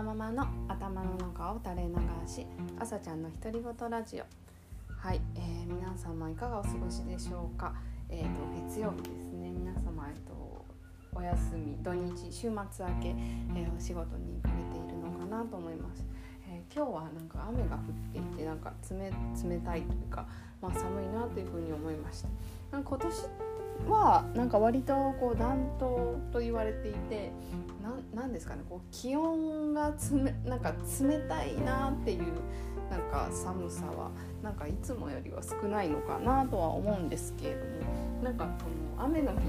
ーママの頭の中を垂れ流し朝ちゃんの独り言ラジオ。はい、えー、皆様いかがお過ごしでしょうか？え、ー、と月曜日ですね皆様えっ、とお休み土日週末明け、えー、お仕事に行かれているのかなと思います、え今日はなんか雨が降っていてなんか冷たいというかまあ寒いなというふうに思いました。今年はなんか割とこう暖冬と言われていて何ですかねこう気温がつめなんか冷たいなっていうなんか寒さはなんかいつもよりは少ないのかなとは思うんですけれどもなんかこの雨の日の、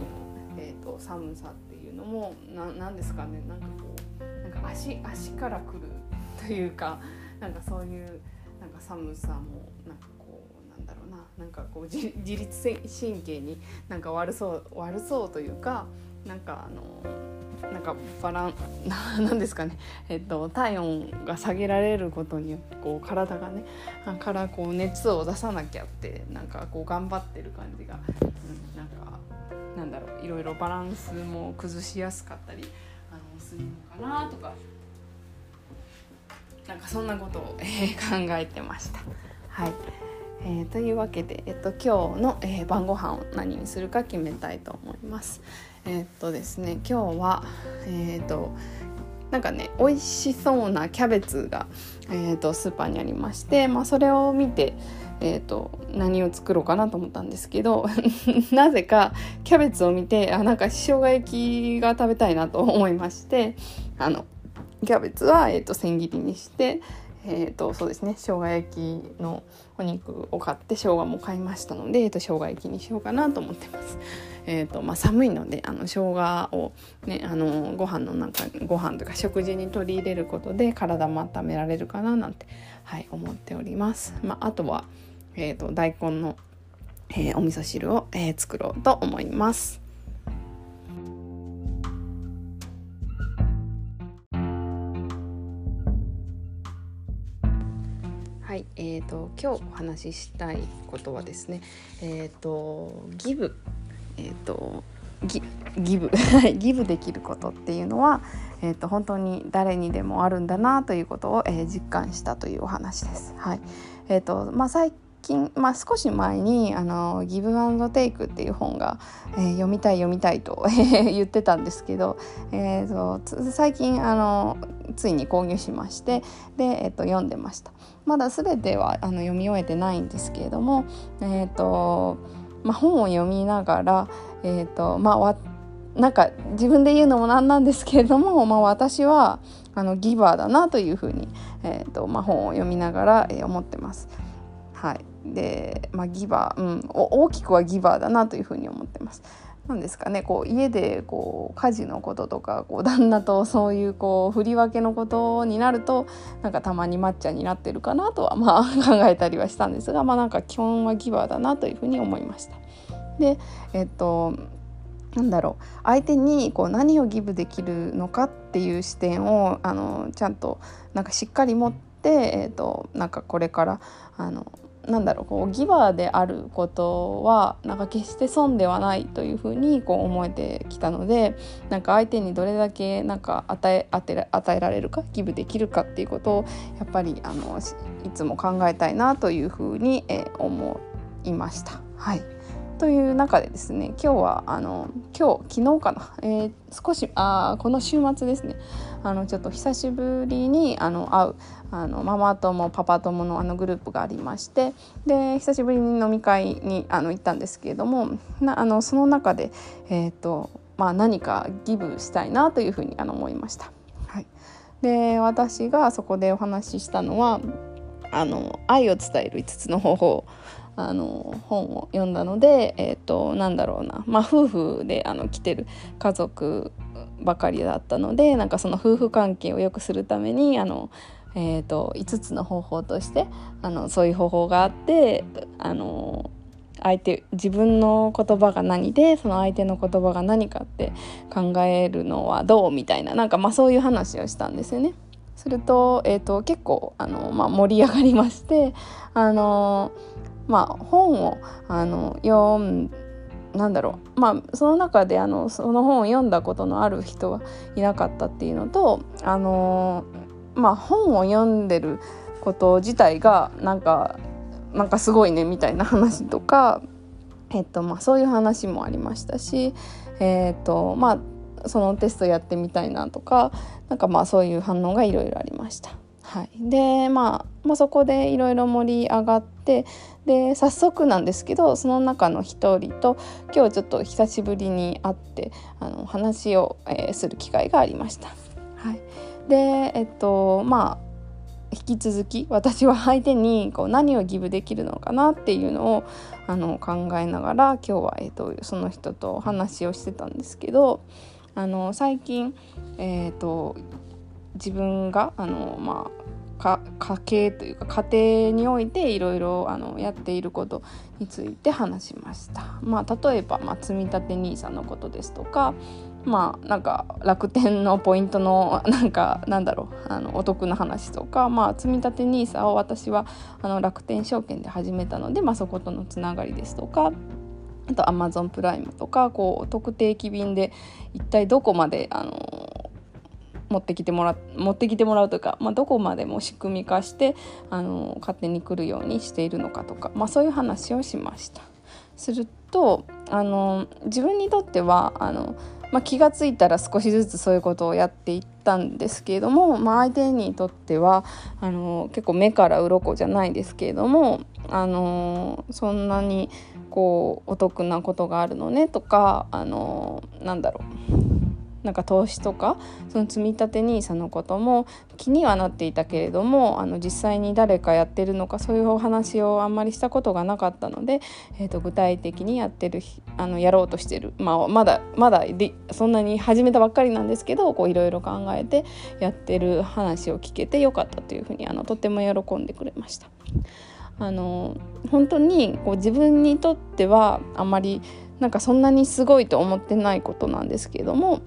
えーと、寒さっていうのも何ですかねなんかこうなんか足足からくるというかなんかそういうなんか寒さもなんかなんかこう自律神経になんか悪そう悪そうというかなんかあのなんかバラン なんですかね、えっと、体温が下げられることによってこう体がねからこう熱を出さなきゃってなんかこう頑張ってる感じが、うん、なんかなんだろういろいろバランスも崩しやすかったりあのするのかなとかなんかそんなことを、えー、考えてました。はいえー、というわけで、えっと、今日の、えー、晩ご飯を何にするか決めたいと思います。えー、っとですね今日はえー、っとなんかね美味しそうなキャベツが、えー、とスーパーにありまして、まあ、それを見て、えー、と何を作ろうかなと思ったんですけど なぜかキャベツを見てあなんか生姜焼きが食べたいなと思いましてあのキャベツは、えー、と千切りにして、えーとそうですね生姜焼きのお肉を買って生姜も買いましたので、えーと、生姜焼きにしようかなと思ってます。えーとまあ、寒いのであの生姜を、ね、あのご飯の中ご飯とか食事に取り入れることで体も温められるかななんて、はい、思っております。まあ、あとは、えーと、大根の、えー、お味噌汁を、えー、作ろうと思います。えーと、今日お話ししたいことはですね、えっ、ー、とギブ、えっ、ー、とギギブ ギブできることっていうのは、えーと、本当に誰にでもあるんだなということを、えー、実感したというお話です。はいえーとまあ、最近、まあ、少し前にあの「ギブアンドテイク」っていう本が、えー、読みたい読みたいと 言ってたんですけど、えーと、最近あのついに購入しましてで、えーと、読んでましたまだ全てはあの読み終えてないんですけれども、えーとまあ、本を読みながら、えーとまあ、なんか自分で言うのもなんなんですけれども、まあ、私はあのギバーだなというふうに、えーとまあ、本を読みながら、えー、思ってます。はい、で、まあ、ギバー、うん、大きくはギバーだなというふうに思ってます。なんですかねこう家でこう家事のこととかこう旦那とそういうこう振り分けのことになるとなんかたまに抹茶になってるかなとはまあ 考えたりはしたんですがまあなんか基本はギバーだなというふうに思いました。でえっとなんだろう相手にこう何をギブできるのかっていう視点をあのちゃんとなんかしっかり持って、えーとなんかこれからあのなんだろうこうギバーであることはなんか決して損ではないというふうにこう思えてきたのでなんか相手にどれだけなんか与え与えられるかギブできるかっていうことをやっぱりあのいつも考えたいなというふうに、えー、思いました。はい。という中でですね今日はあの今日昨日かな、えー、少しあこの週末ですね。あのちょっと久しぶりにあの会うあのママ友パパ友のあのグループがありましてで久しぶりに飲み会にあの行ったんですけれどもなあのその中で、えーとまあ、何かギブしたいなというふうにあの思いました。はい、で私がそこでお話ししたのはあの愛を伝える5つの方法あの本を読んだので、えーと、なんだろうな、まあ、夫婦であの来てる家族ばかりだったのでなんかその夫婦関係を良くするためにあの、えーと、5つの方法としてあのそういう方法があってあの相手自分の言葉が何でその相手の言葉が何かって考えるのはどうみたいななんかまあそういう話をしたんですよね。すると,、えーと、結構あの、まあ、盛り上がりましてあのまあ、本をあの読んなんだろうまあその中であのその本を読んだことのある人はいなかったっていうのとあのまあ本を読んでること自体がなんかなんかすごいねみたいな話とか、えっとまあ、そういう話もありましたし、えっとまあ、そのテストやってみたいなとかなんかまあそういう反応がいろいろありました。はい、で、まあ、まあそこでいろいろ盛り上がってで早速なんですけどその中の一人と今日ちょっと久しぶりに会ってあの話を、えー、する機会がありました。はい、でえっとまあ引き続き私は相手にこう何をギブできるのかなっていうのをあの考えながら今日は、えっと、その人と話をしてたんですけどあの最近、えーと、自分があの、まあ、家計というか家庭においていろいろやっていることについて話しました。まあ、例えば、まあ、積立 NISA のことですとかまあなんか楽天のポイントのなんかなんだろうあのお得な話とか、まあ、積立 NISA を私はあの楽天証券で始めたので、まあ、そことのつながりですとかあとアマゾンプライムとかこう特定機便で一体どこまであの持ってきてもら持ってきてもらうというか、まあ、どこまでも仕組み化してあの勝手に来るようにしているのかとか、まあ、そういう話をしました。するとあの自分にとってはあのまあ、気が付いたら少しずつそういうことをやっていったんですけれども、まあ、相手にとってはあの結構目から鱗じゃないですけれどもあのそんなにこうお得なことがあるのねとかあのなんだろうなんか投資とかその積み立て NISA のことも気にはなっていたけれどもあの実際に誰かやってるのかそういうお話をあんまりしたことがなかったので、えー、と具体的にやってるあのやろうとしてる、まあ、まだまだそんなに始めたばっかりなんですけどいろいろ考えてやってる話を聞けてよかったというふうにあのとても喜んでくれました。あの本当にこう自分にとってはあまりなんかそんなにすごいと思ってないことなんですけれども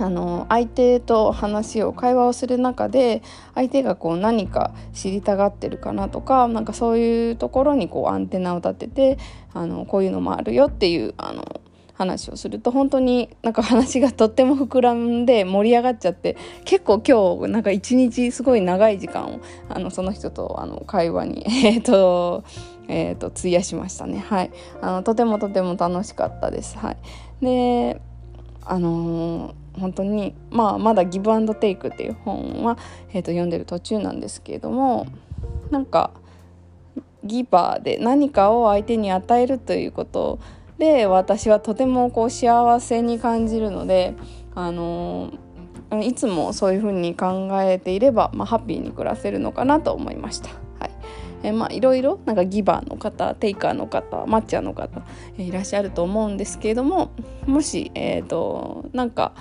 あの相手と話を会話をする中で相手がこう何か知りたがってるかなとかなんかそういうところにこうアンテナを立ててあのこういうのもあるよっていうあの話をすると本当になんか話がとっても膨らんで盛り上がっちゃって結構今日なんか一日すごい長い時間をあのその人とあの会話に えっ、とえーと、費やしましたね。はい。あのとてもとても楽しかったです。はい。であのー本当に、まあ、まだ「ギブアンドテイク」っていう本は、えー、と読んでる途中なんですけれどもなんかギバーで何かを相手に与えるということで私はとてもこう幸せに感じるので、あのー、いつもそういうふうに考えていれば、まあ、ハッピーに暮らせるのかなと思いました。いえまあ、いろいろなんかギバーの方テイカーの方マッチャーの方、えいらっしゃると思うんですけれどももし、えーとなんか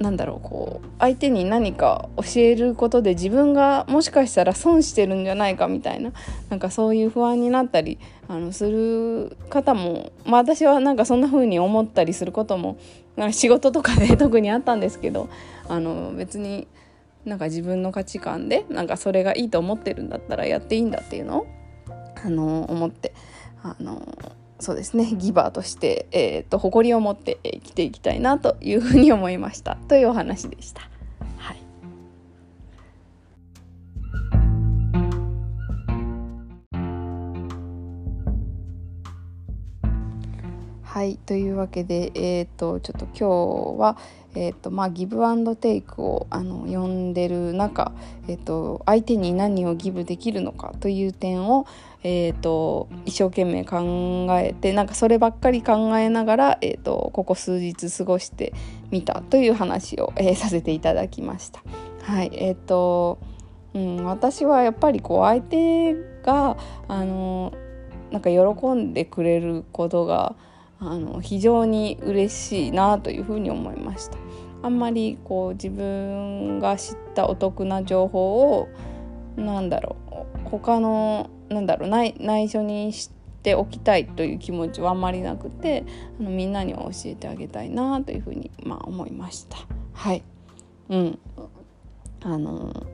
なんだろうこう相手に何か教えることで自分がもしかしたら損してるんじゃないかみたいななんかそういう不安になったりあのする方も、まあ、私はなんかそんな風に思ったりすることも仕事とかで特にあったんですけどあの別になんか自分の価値観でなんかそれがいいと思ってるんだったらやっていいんだっていうのをあの思って。あのそうですね。ギバーとして、えーと、誇りを持って生きていきたいなというふうに思いました。というお話でした。はい、はい、というわけで、えーと、ちょっと今日は、えーとまあ、ギブアンドテイクをあの読んでる中、えーと相手に何をギブできるのかという点を、えーと、一生懸命考えてなんかそればっかり考えながら、えーと、ここ数日過ごしてみたという話を、えー、させていただきました。はいえーとうん、私はやっぱりこう相手があのなんか喜んでくれることがあの非常に嬉しいなというふうに思いました。あんまりこう自分が知ったお得な情報をなんだろう他のなんだろう内内緒にしておきたいという気持ちはあんまりなくてあのみんなには教えてあげたいなというふうに、まあ、思いました。はい、うんあの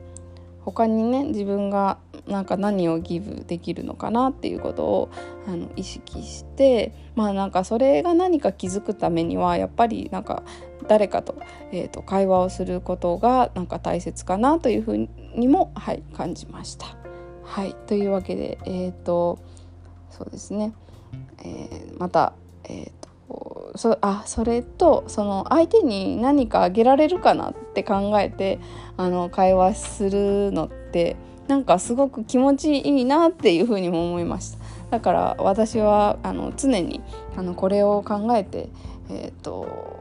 他にね自分がなんか何をギブできるのかなっていうことをあの意識してまあなんかそれが何か気づくためにはやっぱりなんか誰かと,、えーと、会話をすることがなんか大切かなというふうにも、はい、感じました。はい、というわけで、えーと、そうですね、えー、また、えーと、そあそれとその相手に何かあげられるかなって考えてあの会話するのってなんかすごく気持ちいいなっていうふうにも思いました。だから私はあの常にあのこれを考えて、えーと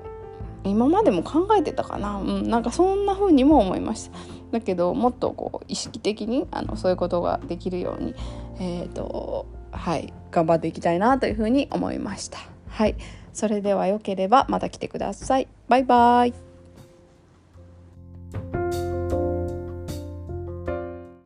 今までも考えてたかな、うん、なんかそんな風にも思いました。だけどもっとこう意識的にあのそういうことができるようにえっ、ー、とはい頑張っていきたいなというふうに思いました。はい。それでは良ければまた来てください。バイバイ。